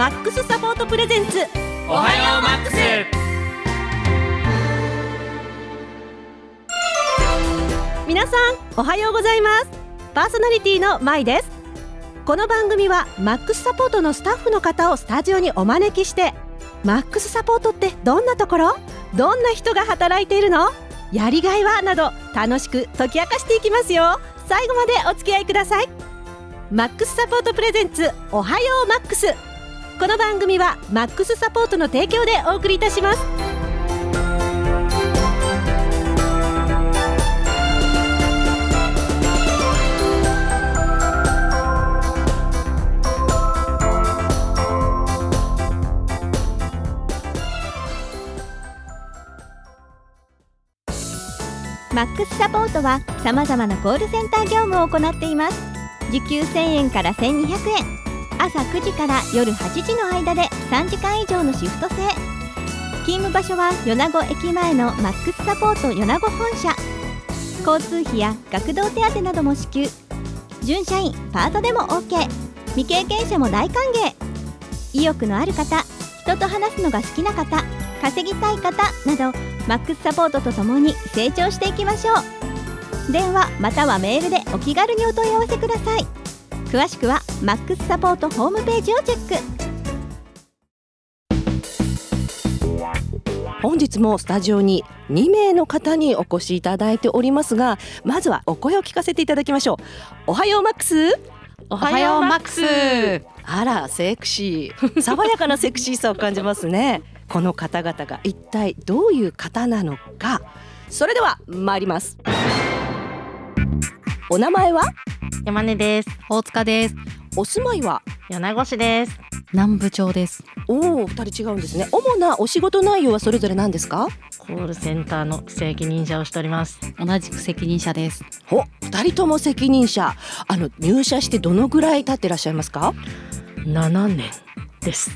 マックスサポートプレゼンツ。おはようマックス皆さんおはようございます。パーソナリティのまいです。この番組はマックスサポートのスタッフの方をスタジオにお招きしてマックスサポートってどんなところ？どんな人が働いているの？やりがいは？など楽しく解き明かしていきますよ。最後までお付き合いください。マックスサポートプレゼンツおはようマックスこの番組はマックスサポートの提供でお送りいたします。マックスサポートは様々なコールセンター業務を行っています。時給1000円から1200円。朝9時から夜8時の間で3時間以上のシフト制。勤務場所は米子駅前のマックスサポート米子本社。交通費や学童手当なども支給。準社員パートでも OK 未経験者も大歓迎。意欲のある方人と話すのが好きな方稼ぎたい方などマックスサポートとともに成長していきましょう。電話またはメールでお気軽にお問い合わせください。詳しくはマックスサポートホームページをチェック。本日もスタジオに2名の方にお越しいただいておりますがまずはお声を聞かせていただきましょう。おはようマックスおはようマックスあらセクシー。爽やかなセクシーさを感じますね。この方々が一体どういう方なのか。それでは参ります。お名前は？山根です。大塚ですお住まいは？米子市です。南部町です。おお二人違うんですね。主なお仕事内容はそれぞれ何ですか？コールセンターの責任者をしております。同じく責任者です。お二人とも責任者。あの入社してどのぐらい経ってらっしゃいますか？7年です。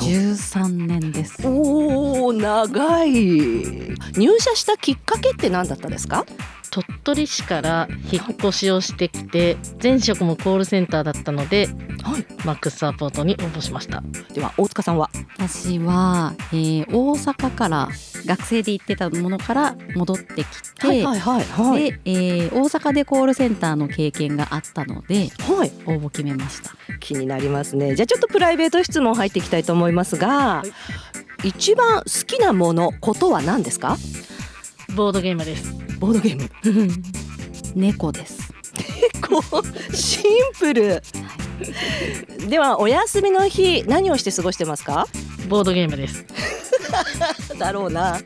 13年です。おお長い。入社したきっかけって何だったですか？鳥取市から引っ越しをしてきて前職もコールセンターだったのではい。マックスサポートに応募しました。では大塚さんは？私は、えー大阪から学生で行ってたものから戻ってきて、はいはいはいはい。で、えー大阪でコールセンターの経験があったのではい。応募決めました。気になりますね。じゃあちょっとプライベート質問入っていきたいと思いますが、一番好きなものことは何ですか？ボードゲームです。ボードゲーム。猫です。こうシンプル。ではお休みの日何をして過ごしてますか？ボードゲームです。だろうな。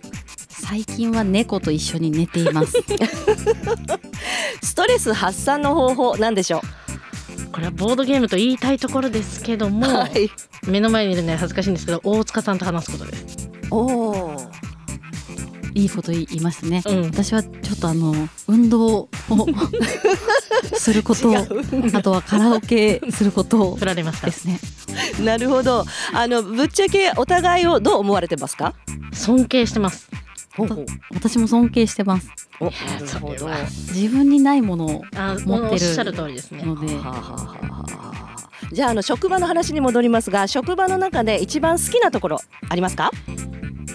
最近は猫と一緒に寝ています。ストレス発散の方法なんでしょこれはボードゲームと言いたいところですけどうも、はい。目の前にいるのは恥ずかしいんですけど大塚さんと話すことです。おおいいこと言いますね。うん。私はちょっとあの運動を することあとはカラオケすること振られました。ですね。なるほど。あのぶっちゃけお互いをどう思われてますか？尊敬してます。ほうほう。私も尊敬してます。自分にないものをあ持ってるおっしゃる通りですね。ので。はあはあはあはあ。じゃああの職場の話に戻りますが職場の中で一番好きなところありますか？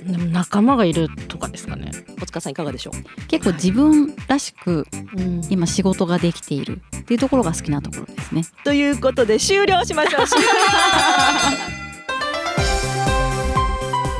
でも仲間がいるとかですかね。大塚さんいかがでしょう？結構自分らしくうん今仕事ができている。っていうところが好きなところですね。ということで終了しましょう。終了。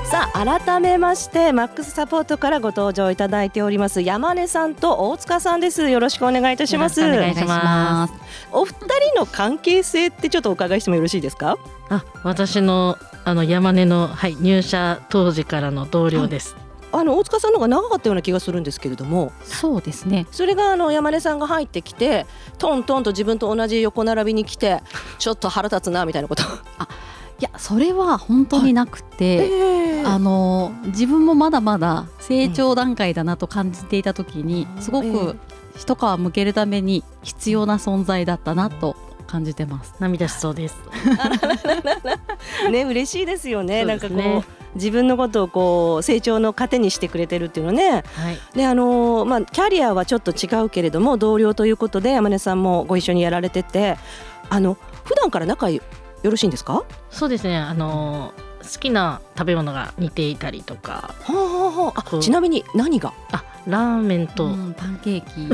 さあ改めましてマックスサポートからご登場いただいております山根さんと大塚さんです。よろしくお願いいたします。お願いします。お二人の関係性ってちょっとお伺いしてもよろしいですか？あ私のあの山根の、はい、入社当時からの同僚です、あの大塚さんの方が長かったような気がするんですけれども。そうですね。それがあの山根さんが入ってきてトントンと自分と同じ横並びに来て ちょっと腹立つなみたいなこと。いやそれは本当になくて、えあの自分もまだまだ成長段階だなと感じていた時に、すごええ。く一皮むけるために必要な存在だったなと感じてます。涙しそうです。ね嬉しいですよね。そうなんかこう自分のことをこう成長の糧にしてくれてるっていうのね。はい。であのーまあキャリアはちょっと違うけれども同僚ということで山根さんもご一緒にやられててあの普段から仲いよろしいんですか？はそうですね。あの好きな食べ物が似ていたりとか。あはあはあ。あちなみに何が？あラーメンと、うんパンケーキ。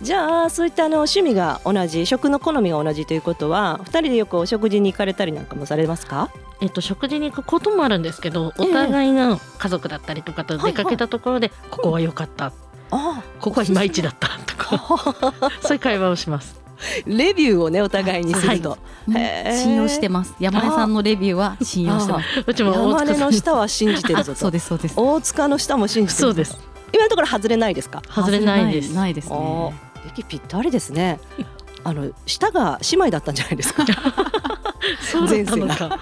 じゃあそういったあの趣味が同じ食の好みが同じということは二人でよくお食事に行かれたりなんかもされますか？えっと、食事に行くこともあるんですけどお互いが家族だったりとかと出かけたところで、ここは良かった。あ。ここはいまいちだったとか そういう会話をします。レビューをねお互いにすると、もうへー信用してます。山根さんのレビューは信用してます。うちも大山根の下は信じてるぞあそうとですそうです。大塚の下も信じてるそうです。今のところ外れないですか？外れないです。ないです。ね。息ぴったりですね。あの下が姉妹だったんじゃないですか？そうだったのか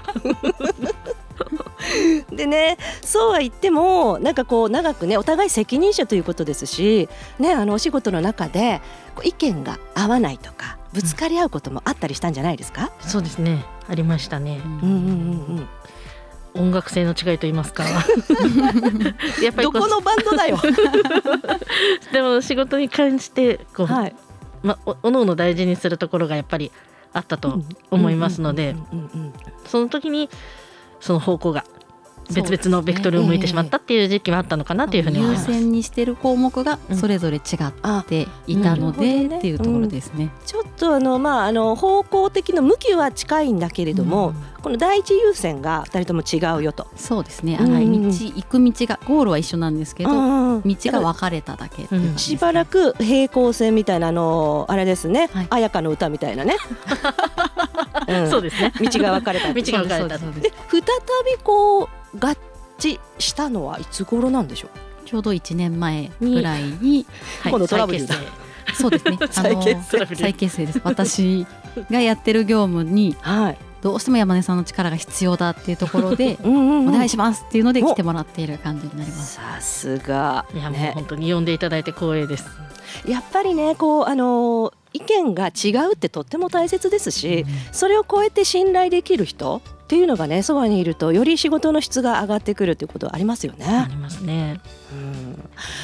でねそうは言ってもなんかこう長くねお互い責任者ということですしねあのお仕事の中で意見が合わないとかぶつかり合うこともあったりしたんじゃないですか、そうですね。ありましたね。うん、うんうんうん。音楽性の違いと言いますか。やっぱりどこのバンドだよ。でも仕事に関してこう、はい。ま、おおのおの大事にするところがやっぱりあったと思いますのでうんうんうんうん。その時にその方向が別々のベクトルを向いてしまったっていう時期はあったのかなというふうに思い優ます。先にしてる項目がそれぞれ違っていたので、っていうところですね。ちょっとあのまああの方向的な向きは近いんだけれども、この第一優先が二人とも違うよと。そうですね。あのうん道行く道がゴールは一緒なんですけど、道が分かれただけしばらく平行線みたいなあのあれですね、はい。綾香の歌みたいなね、うん。そうですね。道が分かれた 道が分かれた再びこう合致したのはいつ頃なんでしょう？ちょうど1年前ぐらいに、今度トラブルそうですね。再結成再結成です。私がやってる業務にはい、どうしても山根さんの力が必要だっていうところで、うんお願いしますっていうので来てもらっている感じになります。さすが成いやもうね本当に呼んでいただいて光栄です。やっぱりねこうあの意見が違うってとっても大切ですし、それを超えて信頼できる人っていうのがねそばにいるとより仕事の質が上がってくるっていうことはありますよあね。りますね。うん、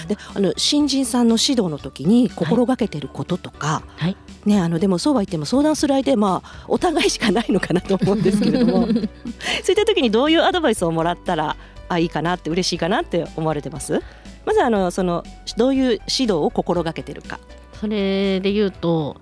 であの新人さんの指導の時に心がけてることとか、はいね、あのでもそうは言っても相談する相手まあお互いしかないのかなと思うんですけれども そういった時にどういうアドバイスをもらったらあいいかなって嬉しいかなって思われてます？まずあのそのどういう指導を心がけてるか。それで言うと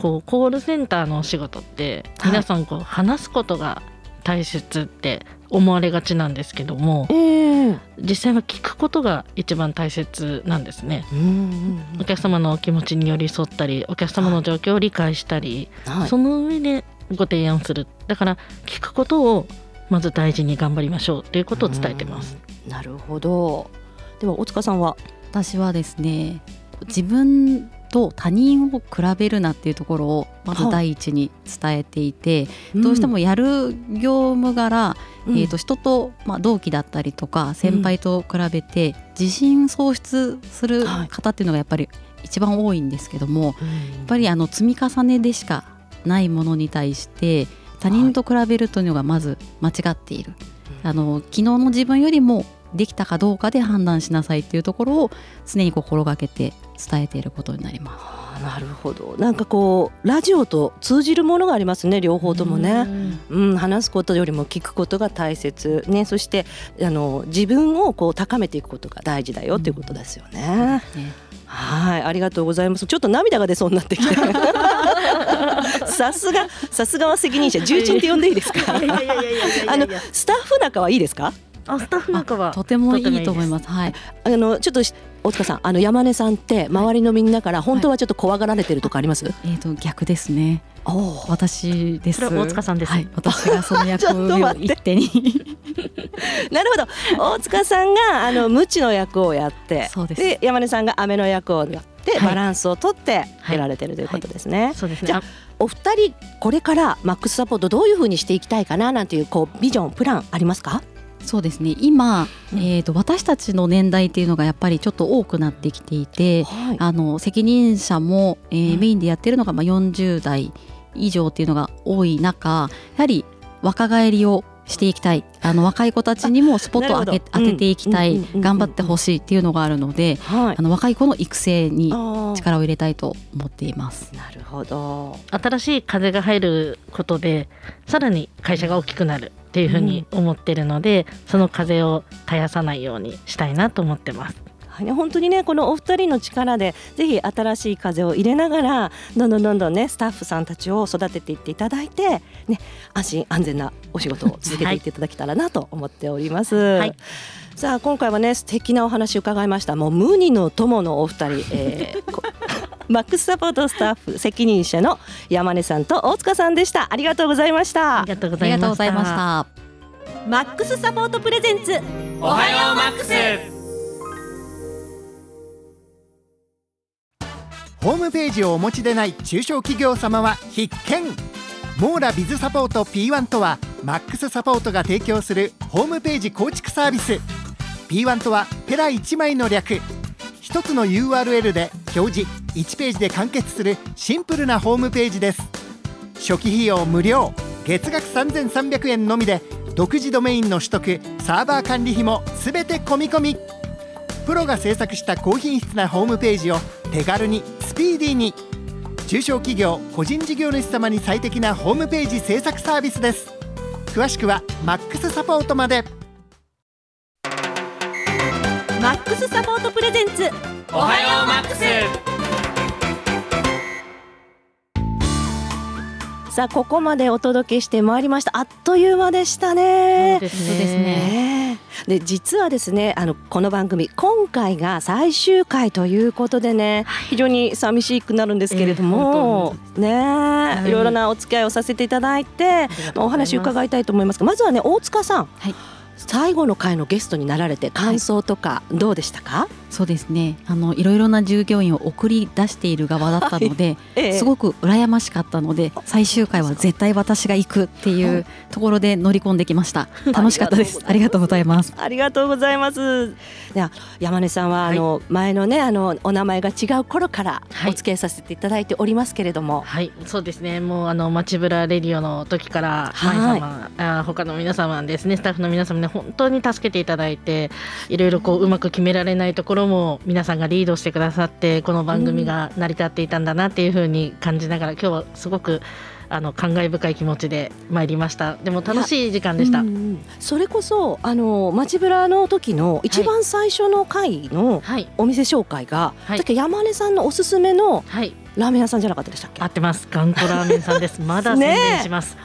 こうコールセンターのお仕事ってはい皆さんこう話すことが大切って思われがちなんですけどもえー実際は聞くことが一番大切なんですね。うんうんお客様のお気持ちに寄り添ったりお客様の状況を理解したり、うんはい。その上でご提案する。だから聞くことをまず大事に頑張りましょうということを伝えてます。うん。なるほど。では大塚さんは？私はですね自分と他人を比べるなっていうところをまず第一に伝えていて、どうしてもやる業務柄、うん。えー、と人と、まあ、同期だったりとか先輩と比べて自信喪失するはい方っていうのがやっぱり一番多いんですけども、うん。やっぱりあの積み重ねでしかないものに対して他人と比べるというのがまず間違っている、あの昨日の自分よりもできたかどうかで判断しなさいっていうところを常に心がけて伝えていることになります。なるほど。なんかこうラジオと通じるものがありますね両方ともね。うん、話すことよりも聞くことが大切。ねそしてあの自分をこう高めていくことが大事だよっていうことですよね。ね。はいありがとうございます。ちょっと涙が出そうになってきて さすがさすがは責任者。重鎮って呼んでいいですか？あのスタッフ仲はいいですか？あスタッフなんかはとてもいいと思います。はい。あのちょっとし大塚さんあの山根さんって周りのみんなから本当はちょっと怖がられてるとかあります、えっ、と逆ですね。おお私です。それは大塚さんですはい。私がその役を待って一手に。なるほど大塚さんがあの無知の役をやってそうです山根さんが雨の役をやって、はいバランスをとってやられてるということですね。じゃそうですねあお二人これからマックスサポートどういうふうにしていきたいかななんていうこうビジョンプランありますか？そうですね。今、うん。えっ、と私たちの年代っていうのがやっぱりちょっと多くなってきていて、はい。あの責任者も、えーうん。メインでやってるのがまあ40代以上っていうのが多い中やはり若返りをしていきたい。あの若い子たちにもスポットを当て当てていきたい、うん頑張ってほしいっていうのがあるので、はい。あの若い子の育成に力を入れたいと思っています。なるほど。新しい風が入ることでさらに会社が大きくなるっていうふうに思ってるので、その風を絶やさないようにしたいなと思ってます。はい。ね、本当にねこのお二人の力でぜひ新しい風を入れながらどんどんどんどんねスタッフさんたちを育てていっていただいて、ね、安心安全なお仕事を続けていってい。ただけたらなと思っております。はい。さあ今回はね素敵なお話伺いました。もう無二の友のお二人、えーこマックスサポートスタッフ責任者の山根さんと大塚さんでした。ありがとうございました。ありがとうごありがざいました。とうございました。マックスサポートプレゼンツ。おはようマックス。ホームページをお持ちでない中小企業様は必見。モーラビズサポート P1 とはマックスサポートが提供するホームページ構築サービス。P1 とはペラ1枚の略。一つの URL で表示1ページで完結するシンプルなホームページです。初期費用無料月額3300円のみで独自ドメインの取得サーバー管理費も全て込み込み。プロが制作した高品質なホームページを手軽にスピーディーに中小企業個人事業主様に最適なホームページ制作サービスです。詳しくはマックスサポートまで。マックスサポートプレゼンツ。おはようマさあここまでお届けしてまいりました。あっという間でしたね。そうですね。で実はですねあのこの番組今回が最終回ということでね非常に寂しくなるんですけれども、ねえ、い。いろいろなお付き合いをさせていただいて、まあお話伺いたいと思いますがまずはね大塚さん、はい。最後の回のゲストになられて感想とかどうでしたか、そうですね。あのいろいろな従業員を送り出している側だったので、ええ。すごく羨ましかったので最終回は絶対私が行くっていうところで乗り込んできました。楽しかったです。ありがとうございます。ありがとうございます。では山根さんは、はい。あの前のねあのお名前が違う頃からはい。お付き合いさせていただいておりますけれども、はい、そうですね。もうあの街ブラレディオの時から、はい。舞様、あ他の皆様ですね、スタッフの皆様に本当に助けていただいて、いろいろこううまく決められないところも皆さんがリードしてくださって、この番組が成り立っていたんだなっていう風に感じながら、今日はすごくあの感慨深い気持ちで参りました。でも楽しい時間でした。うんうん。それこそあの街ブラの時の一番最初の回のはい、お店紹介が、はい。だっけ山根さんのおすすめのはい、ラーメン屋さんじゃなかったでしたっけ？合ってます。頑固ラーメンさんです。まだ宣ねえ伝します。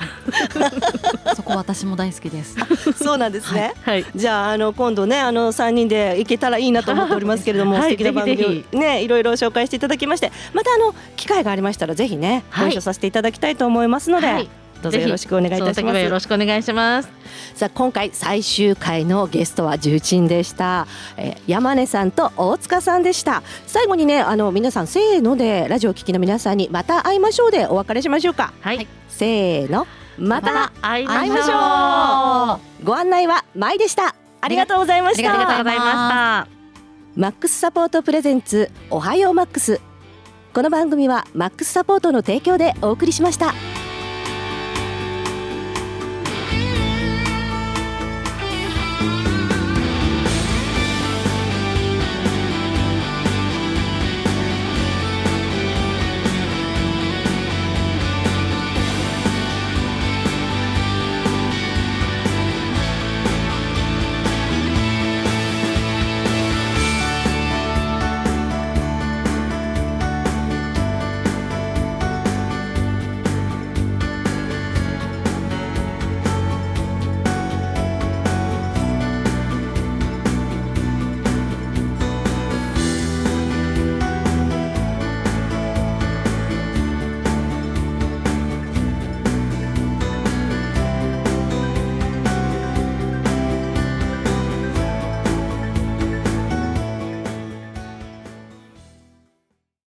そこ私も大好きです そうなんですね。はい。じゃああの今度ねあの三人で行けたらいいなと思っておりますけれども、はい素敵な番組をねいろいろ紹介していただきましてまたあの機会がありましたらぜひねごはい一緒させていただきたいと思いますので、はいどうぞよろしくお願いいたします。ろしくお願いします。さあ今回最終回のゲストは重鎮でした、えー山根さんと大塚さんでした最後にねあの皆さんせーのでラジオを聞きの皆さんにまた会いましょうでお別れしましょうかはい。せーのまた会いましょうご案内はまいでしたありがとうございましたありがとうございました。マックスサポートプレゼンツおはようマックスこの番組はマックスサポートの提供でお送りしました。